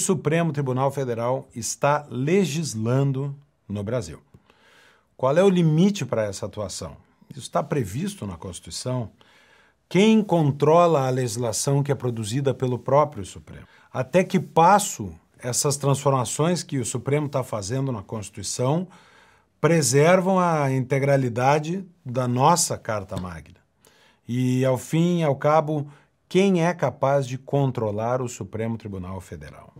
Supremo Tribunal Federal está legislando no Brasil. Qual é o limite para essa atuação? Isso está previsto na Constituição. Quem controla a legislação que é produzida pelo próprio Supremo? Até que passo essas transformações que o Supremo está fazendo na Constituição preservam a integralidade da nossa Carta Magna? E, ao fim e ao cabo, quem é capaz de controlar o Supremo Tribunal Federal?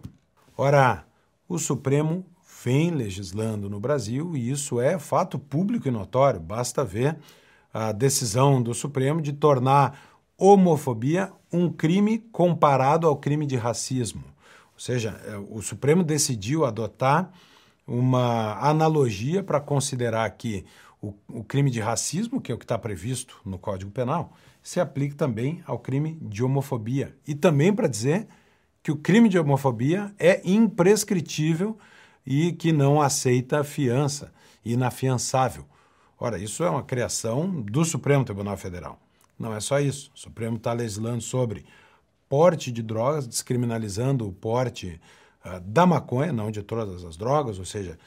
Ora, o Supremo vem legislando no Brasil e isso é fato público e notório. Basta ver a decisão do Supremo de tornar homofobia um crime comparado ao crime de racismo. Ou seja, é, o Supremo decidiu adotar uma analogia para considerar que o, o, crime de racismo, que é o que está previsto no Código Penal, se aplique também ao crime de homofobia. E também para dizer que o crime de homofobia é imprescritível e que não aceita fiança, inafiançável. Ora, isso é uma criação do Supremo Tribunal Federal. Não é só isso. O Supremo está legislando sobre porte de drogas, descriminalizando o porte uh, da maconha, não de todas as drogas, ou seja,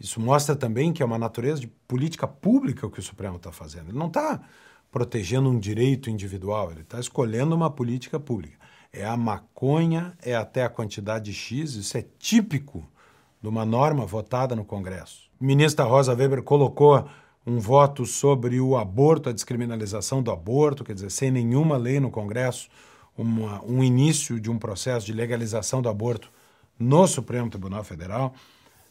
isso mostra também que é uma natureza de política pública o que o Supremo está fazendo. Ele não está protegendo um direito individual, ele está escolhendo uma política pública. É a maconha, é até a quantidade X, isso é típico de uma norma votada no Congresso. Ministra Rosa Weber colocou um voto sobre o aborto, a descriminalização do aborto, quer dizer, sem nenhuma lei no Congresso, uma, um início de um processo de legalização do aborto no Supremo Tribunal Federal,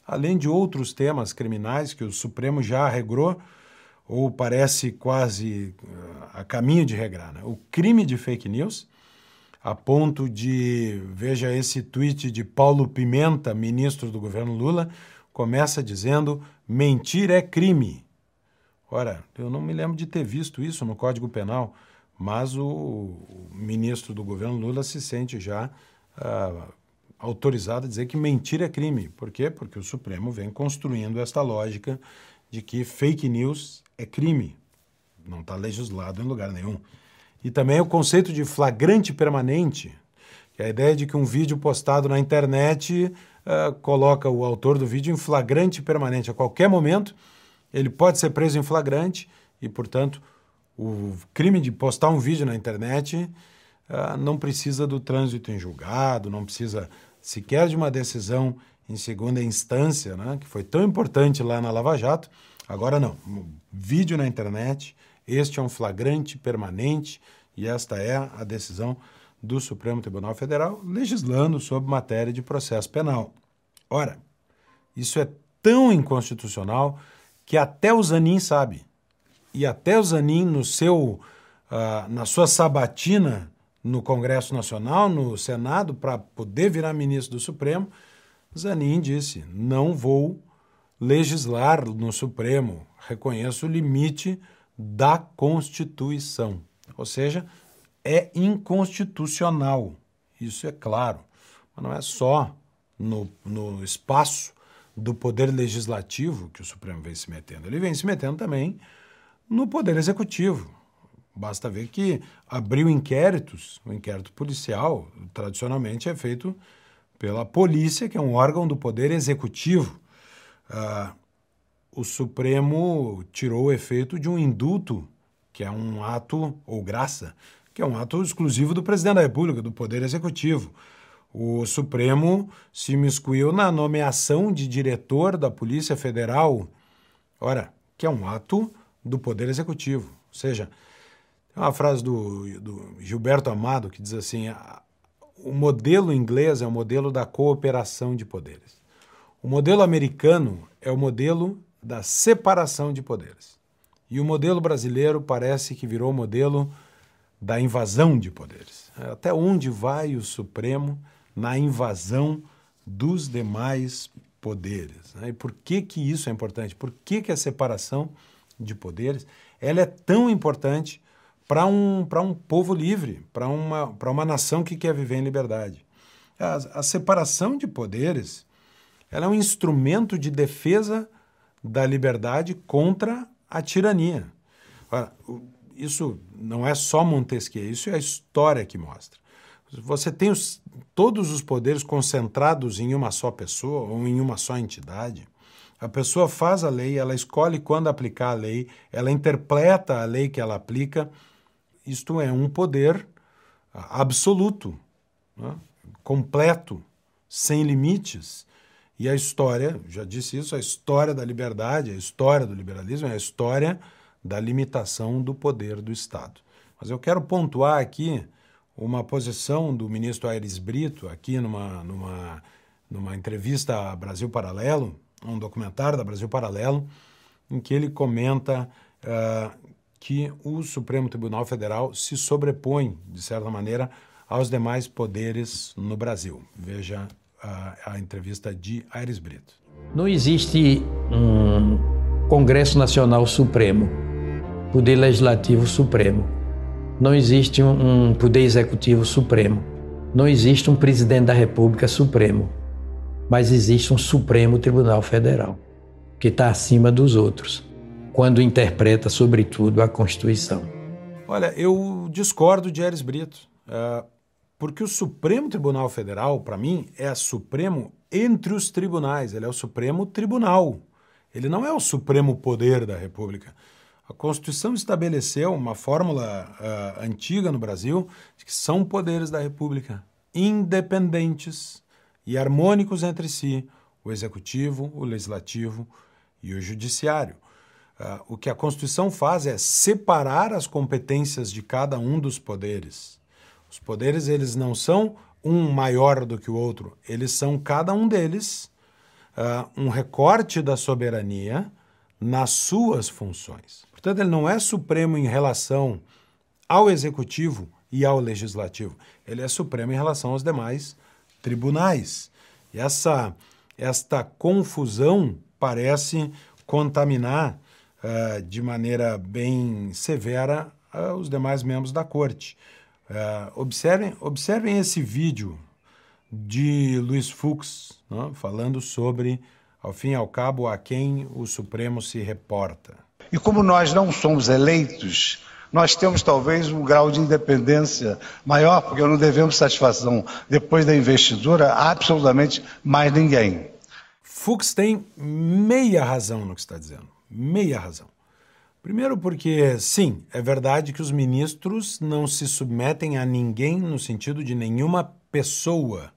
além de outros temas criminais que o Supremo já regrou, ou parece quase uh, a caminho de regrar. Né? O crime de fake news, a ponto de, veja esse tweet de Paulo Pimenta, ministro do governo Lula, começa dizendo: mentir é crime. Ora, eu não me lembro de ter visto isso no Código Penal, mas o, o ministro do governo Lula se sente já ah, autorizado a dizer que mentir é crime. Por quê? Porque o Supremo vem construindo esta lógica de que fake news é crime. Não está legislado em lugar nenhum. E também o conceito de flagrante permanente, que é a ideia de que um vídeo postado na internet uh, coloca o autor do vídeo em flagrante permanente. A qualquer momento ele pode ser preso em flagrante e, portanto, o crime de postar um vídeo na internet uh, não precisa do trânsito em julgado, não precisa sequer de uma decisão em segunda instância, né, que foi tão importante lá na Lava Jato. Agora não. Vídeo na internet, este é um flagrante permanente e esta é a decisão do Supremo Tribunal Federal legislando sobre matéria de processo penal. Ora, isso é tão inconstitucional que até o Zanin sabe. E até o Zanin, no seu, uh, na sua sabatina no Congresso Nacional, no Senado, para poder virar ministro do Supremo, Zanin disse: não vou legislar no Supremo, reconheço o limite da Constituição. Ou seja, é inconstitucional. Isso é claro. Mas não é só no, no espaço do poder legislativo que o Supremo vem se metendo. Ele vem se metendo também no poder executivo. Basta ver que abriu inquéritos, o inquérito policial tradicionalmente é feito pela polícia, que é um órgão do poder executivo. Ah, o Supremo tirou o efeito de um indulto, que é um ato, ou graça, que é um ato exclusivo do presidente da República, do poder executivo. O Supremo se miscuiu na nomeação de diretor da Polícia Federal, ora, que é um ato do Poder Executivo. Ou seja, tem uma frase do, do Gilberto Amado que diz assim: o modelo inglês é o modelo da cooperação de poderes. O modelo americano é o modelo da separação de poderes. E o modelo brasileiro parece que virou o modelo da invasão de poderes. Até onde vai o Supremo na invasão dos demais poderes. E por que, que isso é importante? Por que, que a separação de poderes ela é tão importante para um, um povo livre, para uma, uma nação que quer viver em liberdade? A, a separação de poderes ela é um instrumento de defesa da liberdade contra a tirania. Ora, isso não é só Montesquieu, isso é a história que mostra. Você tem os, todos os poderes concentrados em uma só pessoa ou em uma só entidade. A pessoa faz a lei, ela escolhe quando aplicar a lei, ela interpreta a lei que ela aplica. Isto é um poder absoluto, né? completo, sem limites. E a história, já disse isso, a história da liberdade, a história do liberalismo é a história da limitação do poder do Estado. Mas eu quero pontuar aqui uma posição do ministro Aires Brito, aqui numa, numa, numa entrevista a Brasil Paralelo, um documentário da Brasil Paralelo, em que ele comenta uh, que o Supremo Tribunal Federal se sobrepõe, de certa maneira, aos demais poderes no Brasil. Veja a, a entrevista de Aires Brito. Não existe um Congresso Nacional Supremo, Poder Legislativo Supremo. Não existe um, um Poder Executivo Supremo. Não existe um Presidente da República Supremo. Mas existe um Supremo Tribunal Federal, que está acima dos outros, quando interpreta, sobretudo, a Constituição. Olha, eu discordo de Aires Brito. Uh, porque o Supremo Tribunal Federal, para mim, é Supremo entre os tribunais, ele é o Supremo Tribunal. Ele não é o Supremo Poder da República. A Constituição estabeleceu uma fórmula uh, antiga no Brasil de que são poderes da República independentes e harmônicos entre si, o Executivo, o Legislativo e o Judiciário. Uh, o que a Constituição faz é separar as competências de cada um dos poderes os poderes eles não são um maior do que o outro, eles são cada um deles uh, um recorte da soberania nas suas funções. Portanto, ele não é supremo em relação ao executivo e ao legislativo, ele é supremo em relação aos demais tribunais. E essa esta confusão parece contaminar uh, de maneira bem severa uh, os demais membros da corte. É, observem, observem esse vídeo de Luiz Fux, né, falando sobre, ao fim e ao cabo, a quem o Supremo se reporta. E como nós não somos eleitos, nós temos talvez um grau de independência maior, porque não devemos satisfação, depois da investidura, a absolutamente mais ninguém. Fux tem meia razão no que está dizendo. Meia razão. Primeiro, porque, sim, é verdade que os ministros não se submetem a ninguém no sentido de nenhuma pessoa.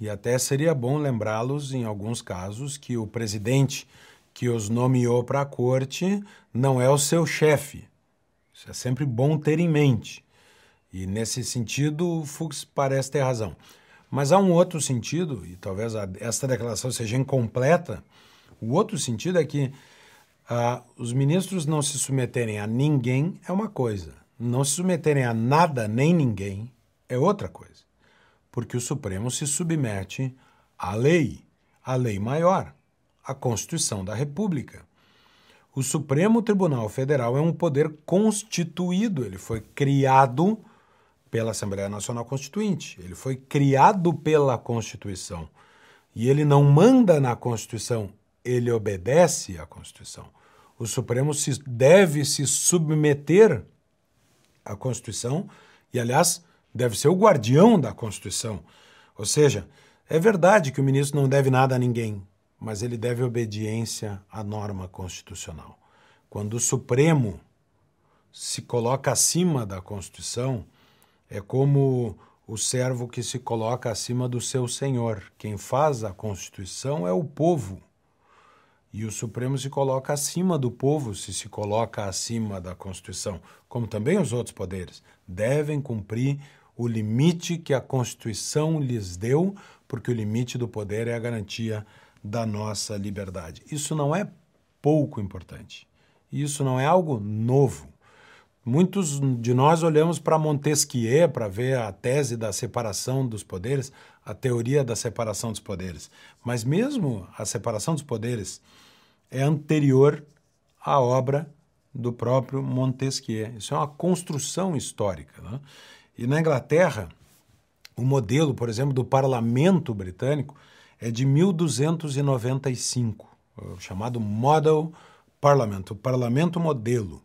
E até seria bom lembrá-los, em alguns casos, que o presidente que os nomeou para a corte não é o seu chefe. Isso é sempre bom ter em mente. E nesse sentido, o Fux parece ter razão. Mas há um outro sentido, e talvez esta declaração seja incompleta. O outro sentido é que ah, os ministros não se submeterem a ninguém é uma coisa, não se submeterem a nada nem ninguém é outra coisa. Porque o Supremo se submete à lei, à lei maior, à Constituição da República. O Supremo Tribunal Federal é um poder constituído, ele foi criado pela Assembleia Nacional Constituinte, ele foi criado pela Constituição. E ele não manda na Constituição, ele obedece à Constituição. O Supremo se, deve se submeter à Constituição e, aliás, deve ser o guardião da Constituição. Ou seja, é verdade que o ministro não deve nada a ninguém, mas ele deve obediência à norma constitucional. Quando o Supremo se coloca acima da Constituição, é como o servo que se coloca acima do seu senhor. Quem faz a Constituição é o povo. E o Supremo se coloca acima do povo, se se coloca acima da Constituição, como também os outros poderes. Devem cumprir o limite que a Constituição lhes deu, porque o limite do poder é a garantia da nossa liberdade. Isso não é pouco importante. Isso não é algo novo. Muitos de nós olhamos para Montesquieu para ver a tese da separação dos poderes, a teoria da separação dos poderes. Mas mesmo a separação dos poderes é anterior à obra do próprio Montesquieu. Isso é uma construção histórica. Né? E na Inglaterra, o modelo, por exemplo, do parlamento britânico é de 1295, chamado Model Parliament, o parlamento modelo.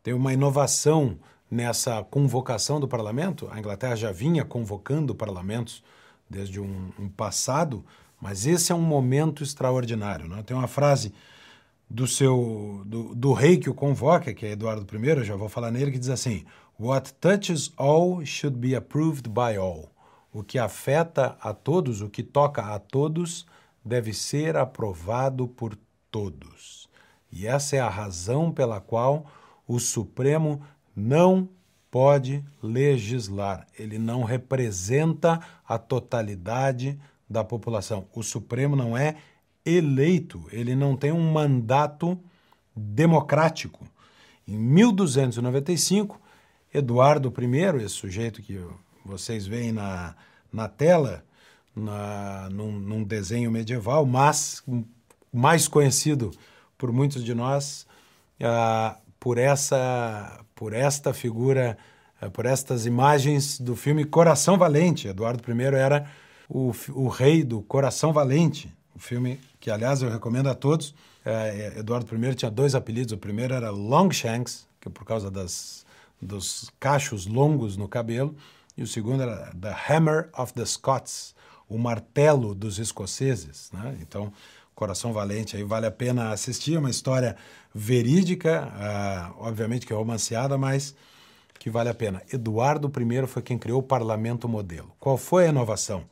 Tem uma inovação nessa convocação do parlamento. A Inglaterra já vinha convocando parlamentos desde um, um passado, mas esse é um momento extraordinário. Né? Tem uma frase do seu do, do, rei que o convoca, que é Eduardo I, eu já vou falar nele, que diz assim: What touches all should be approved by all. O que afeta a todos, o que toca a todos, deve ser aprovado por todos. E essa é a razão pela qual o Supremo não pode legislar. Ele não representa a totalidade da população. O Supremo não é eleito, ele não tem um mandato democrático. Em 1295, Eduardo I, esse sujeito que vocês veem na, na tela, na, num, num desenho medieval, mas mais conhecido por muitos de nós uh, por essa por esta figura, uh, por estas imagens do filme Coração Valente. Eduardo I era o, o rei do Coração Valente, o filme que, aliás, eu recomendo a todos. Uh, Eduardo I tinha dois apelidos. O primeiro era Longshanks, que é por causa das, dos cachos longos no cabelo, e o segundo era The Hammer of the Scots, o martelo dos escoceses. Né? Então, Coração Valente aí vale a pena assistir, uma história verídica, uh, obviamente que é romanceada, mas que vale a pena. Eduardo I foi quem criou o parlamento modelo. Qual foi a inovação?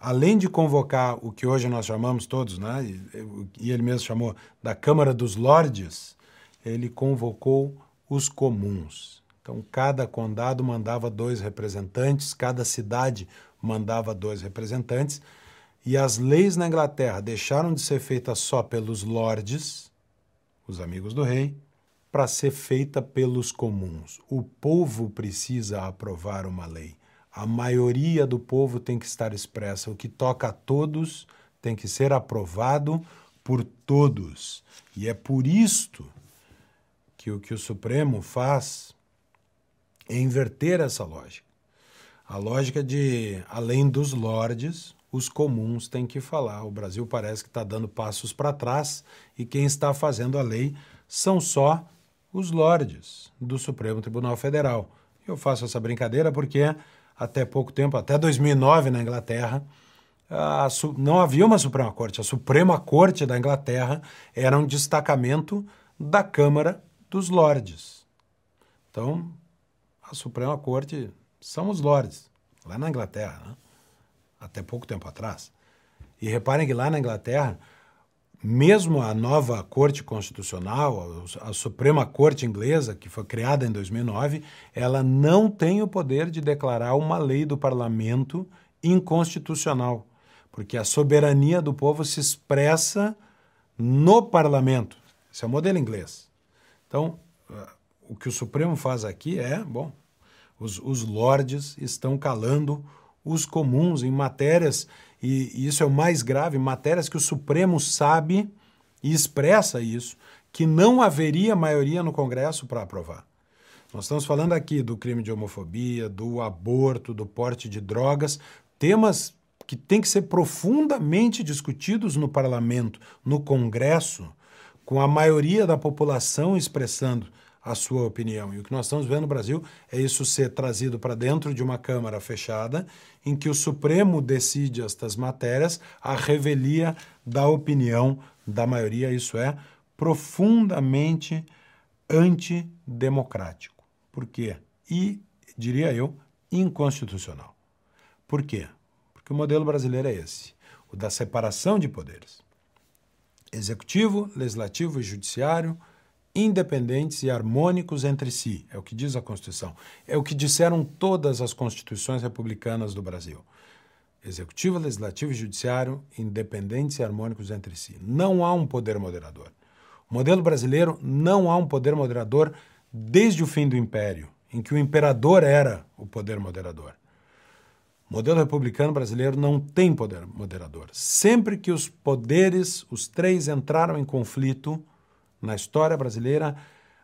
Além de convocar o que hoje nós chamamos todos, né, e ele mesmo chamou da Câmara dos Lordes, ele convocou os comuns. Então, cada condado mandava dois representantes, cada cidade mandava dois representantes, e as leis na Inglaterra deixaram de ser feitas só pelos lords, os amigos do rei, para ser feita pelos comuns. O povo precisa aprovar uma lei. A maioria do povo tem que estar expressa. O que toca a todos tem que ser aprovado por todos. E é por isto que o que o Supremo faz é inverter essa lógica. A lógica de, além dos lordes, os comuns têm que falar. O Brasil parece que está dando passos para trás e quem está fazendo a lei são só os lordes do Supremo Tribunal Federal. Eu faço essa brincadeira porque até pouco tempo, até 2009 na Inglaterra, a, não havia uma Suprema Corte. A Suprema Corte da Inglaterra era um destacamento da Câmara dos Lordes. Então, a Suprema Corte são os lordes, lá na Inglaterra. Né? Até pouco tempo atrás. E reparem que lá na Inglaterra, mesmo a nova Corte Constitucional, a Suprema Corte Inglesa, que foi criada em 2009, ela não tem o poder de declarar uma lei do parlamento inconstitucional, porque a soberania do povo se expressa no parlamento. Esse é o modelo inglês. Então, ah, o que o Supremo faz aqui é, bom, os, os lordes estão calando os comuns em matérias, e, isso é o mais grave, matérias que o Supremo sabe e expressa isso, que não haveria maioria no Congresso para aprovar. Nós estamos falando aqui do crime de homofobia, do aborto, do porte de drogas, temas que têm que ser profundamente discutidos no parlamento, no Congresso, com a maioria da população expressando a sua opinião. E o que nós estamos vendo no Brasil é isso ser trazido para dentro de uma Câmara fechada, em que o Supremo decide estas matérias à revelia da opinião da maioria. Isso é profundamente antidemocrático. Por quê? E, diria eu, inconstitucional. Por quê? Porque o modelo brasileiro é esse, o da separação de poderes. Executivo, legislativo e judiciário independentes e harmônicos entre si. É o que diz a Constituição. É o que disseram todas as constituições republicanas do Brasil. Executivo, legislativo e judiciário independentes e harmônicos entre si. Não há um poder moderador. O modelo brasileiro não há um poder moderador desde o fim do Império, em que o imperador era o poder moderador. O modelo republicano brasileiro não tem poder moderador. Sempre que os poderes, os três, entraram em conflito, na história brasileira,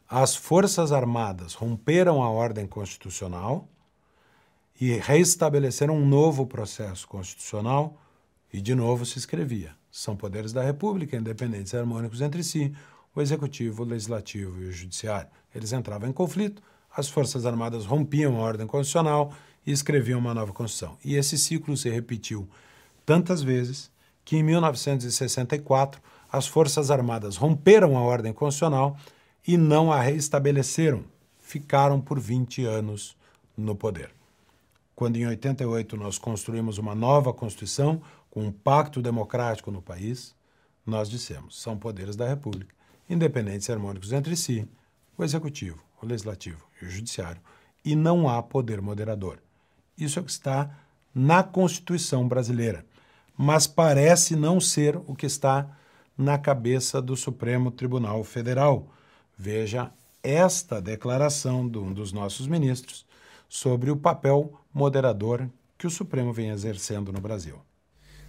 as Forças Armadas romperam a ordem constitucional e reestabeleceram um novo processo constitucional e, de novo, se escrevia. São poderes da República, independentes e harmônicos entre si, o Executivo, o Legislativo e o Judiciário. Eles entravam em conflito, as Forças Armadas rompiam a ordem constitucional e escreviam uma nova Constituição. E esse ciclo se repetiu tantas vezes que em 1964 as Forças Armadas romperam a ordem constitucional e não a reestabeleceram. Ficaram por 20 anos no poder. Quando em 88 nós construímos uma nova Constituição com um pacto democrático no país, nós dissemos: são poderes da República, independentes e harmônicos entre si, o executivo, o legislativo e o judiciário, e não há poder moderador. Isso é o que está na Constituição brasileira, mas parece não ser o que está na cabeça do Supremo Tribunal Federal. Veja esta declaração de um dos nossos ministros sobre o papel moderador que o Supremo vem exercendo no Brasil.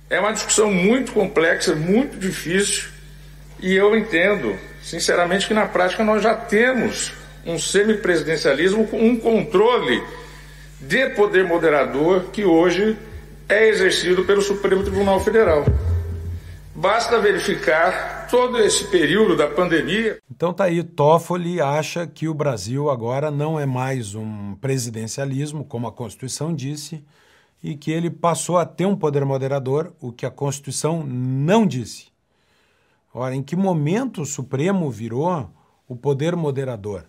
É uma discussão muito complexa, muito difícil, e eu entendo, sinceramente, que na prática nós já temos um semipresidencialismo com um controle de poder moderador que hoje é exercido pelo Supremo Tribunal Federal. Basta verificar todo esse período da pandemia. Então tá aí, Toffoli acha que o Brasil agora não é mais um presidencialismo, como a Constituição disse, e que ele passou a ter um poder moderador, o que a Constituição não disse. Ora, em que momento o Supremo virou o poder moderador?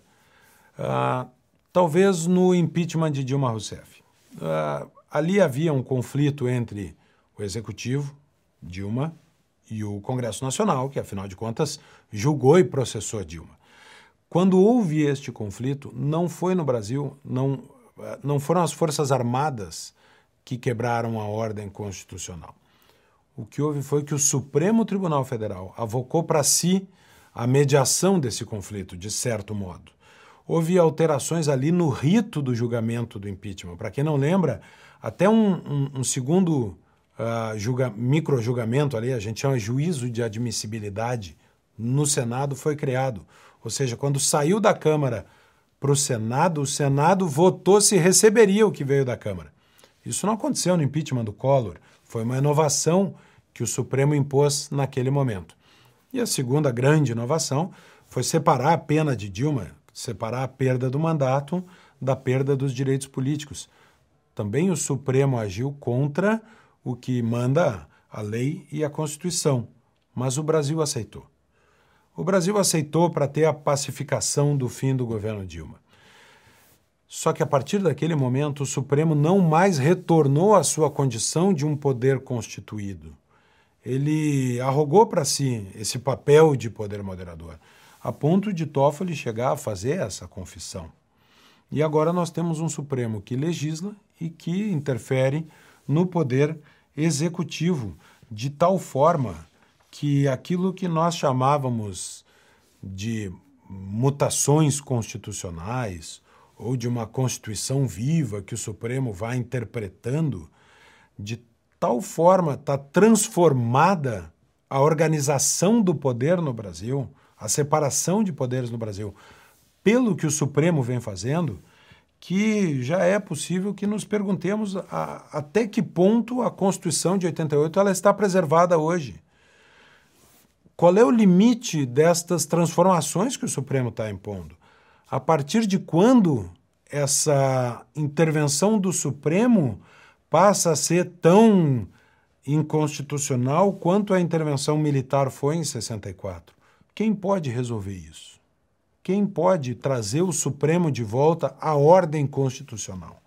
Ah, talvez no impeachment de Dilma Rousseff. Ah, ali havia um conflito entre o executivo, Dilma, e o Congresso Nacional, que afinal de contas julgou e processou Dilma. Quando houve este conflito, não foi no Brasil, não, ah, não foram as Forças Armadas que quebraram a ordem constitucional. O que houve foi que o Supremo Tribunal Federal avocou para si a mediação desse conflito, de certo modo houve alterações ali no rito do julgamento do impeachment. Para quem não lembra, até um, um, um segundo julga, micro-julgamento ali, a gente chama juízo de admissibilidade, no Senado foi criado. Ou seja, quando saiu da Câmara para o Senado, o Senado votou se receberia o que veio da Câmara. Isso não aconteceu no impeachment do Collor, foi uma inovação que o Supremo impôs naquele momento. E a segunda grande inovação foi separar a pena de Dilma, separar a perda do mandato da perda dos direitos políticos. Também o Supremo agiu contra o que manda a lei e a Constituição, mas o Brasil aceitou. O Brasil aceitou para ter a pacificação do fim do governo Dilma. Só que a partir daquele momento, o Supremo não mais retornou à sua condição de um poder constituído. Ele arrogou para si esse papel de poder moderador a ponto de Toffoli chegar a fazer essa confissão. E agora nós temos um Supremo que legisla e que interfere no poder executivo de tal forma que aquilo que nós chamávamos de mutações constitucionais ou de uma constituição viva que o Supremo vai interpretando, de tal forma está transformada a organização do poder no Brasil a separação de poderes no Brasil, pelo que o Supremo vem fazendo, que já é possível que nos perguntemos a, até que ponto a Constituição de 88 ela está preservada hoje. Qual é o limite destas transformações que o Supremo está impondo? A partir de quando essa intervenção do Supremo passa a ser tão inconstitucional quanto a intervenção militar foi em 64? Quem pode resolver isso? Quem pode trazer o Supremo de volta à ordem constitucional?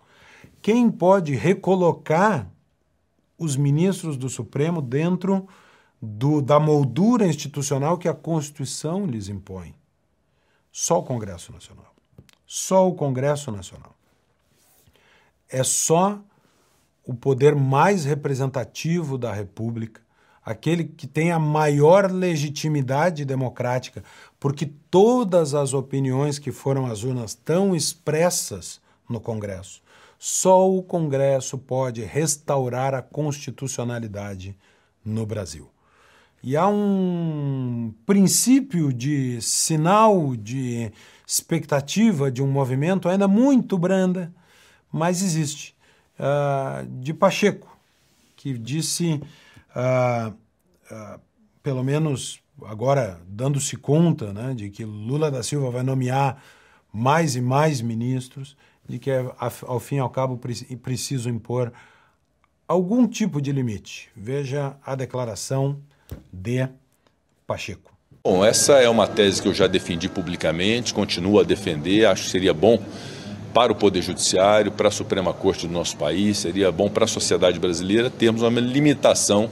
Quem pode recolocar os ministros do Supremo dentro do, da moldura institucional que a Constituição lhes impõe? Só o Congresso Nacional. Só o Congresso Nacional. É só o poder mais representativo da República aquele que tem a maior legitimidade democrática, porque todas as opiniões que foram às urnas estão expressas no Congresso. Só o Congresso pode restaurar a constitucionalidade no Brasil. E há um princípio de sinal de expectativa de um movimento ainda muito branda, mas existe, uh, de Pacheco, que disse ah, ah, pelo menos agora dando-se conta né, de que Lula da Silva vai nomear mais e mais ministros, de que, ao fim e ao cabo, preciso impor algum tipo de limite. Veja a declaração de Pacheco. Bom, essa é uma tese que eu já defendi publicamente, continuo a defender, acho que seria bom para o Poder Judiciário, para a Suprema Corte do nosso país, seria bom para a sociedade brasileira termos uma limitação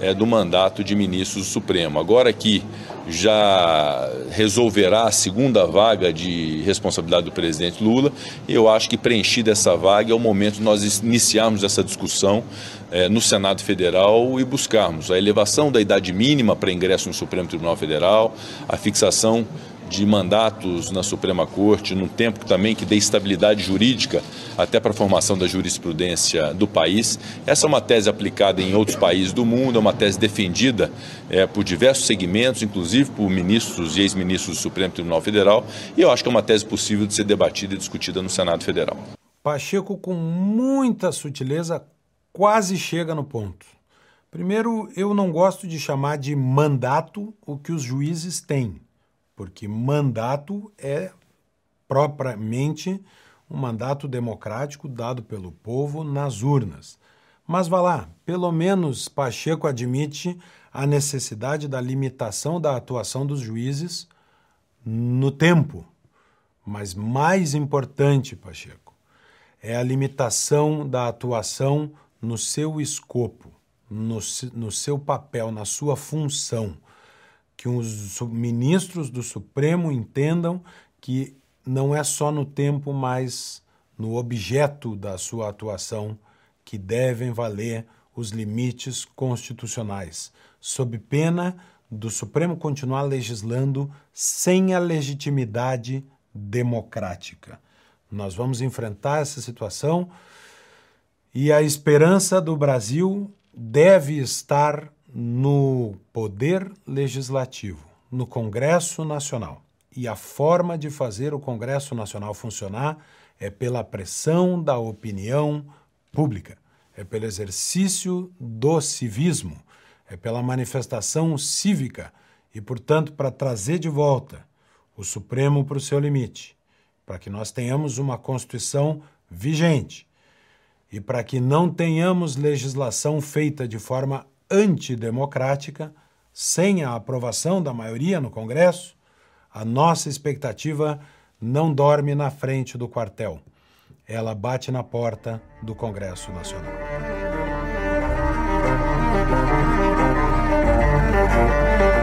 é, do mandato de ministros do Supremo. Agora que já resolverá a segunda vaga de responsabilidade do presidente Lula, eu acho que preenchida essa vaga é o momento de nós iniciarmos essa discussão é, no Senado Federal e buscarmos a elevação da idade mínima para ingresso no Supremo Tribunal Federal, a fixação de mandatos na Suprema Corte, num tempo também que dê estabilidade jurídica até para a formação da jurisprudência do país. Essa é uma tese aplicada em outros países do mundo, é uma tese defendida é, por diversos segmentos, inclusive por ministros e ex-ministros do Supremo Tribunal Federal, e eu acho que é uma tese possível de ser debatida e discutida no Senado Federal. Pacheco, com muita sutileza, quase chega no ponto. Primeiro, eu não gosto de chamar de mandato o que os juízes têm porque mandato é propriamente um mandato democrático dado pelo povo nas urnas. Mas vá lá, pelo menos Pacheco admite a necessidade da limitação da atuação dos juízes no tempo. Mas mais importante, Pacheco, é a limitação da atuação no seu escopo, no, no seu papel, na sua função que os ministros do Supremo entendam que não é só no tempo, mas no objeto da sua atuação que devem valer os limites constitucionais, sob pena do Supremo continuar legislando sem a legitimidade democrática. Nós vamos enfrentar essa situação e a esperança do Brasil deve estar no Poder Legislativo, no Congresso Nacional. E a forma de fazer o Congresso Nacional funcionar é pela pressão da opinião pública, é pelo exercício do civismo, é pela manifestação cívica e, portanto, para trazer de volta o Supremo para o seu limite, para que nós tenhamos uma Constituição vigente e para que não tenhamos legislação feita de forma antidemocrática, sem a aprovação da maioria no Congresso, a nossa expectativa não dorme na frente do quartel. Ela bate na porta do Congresso Nacional. Música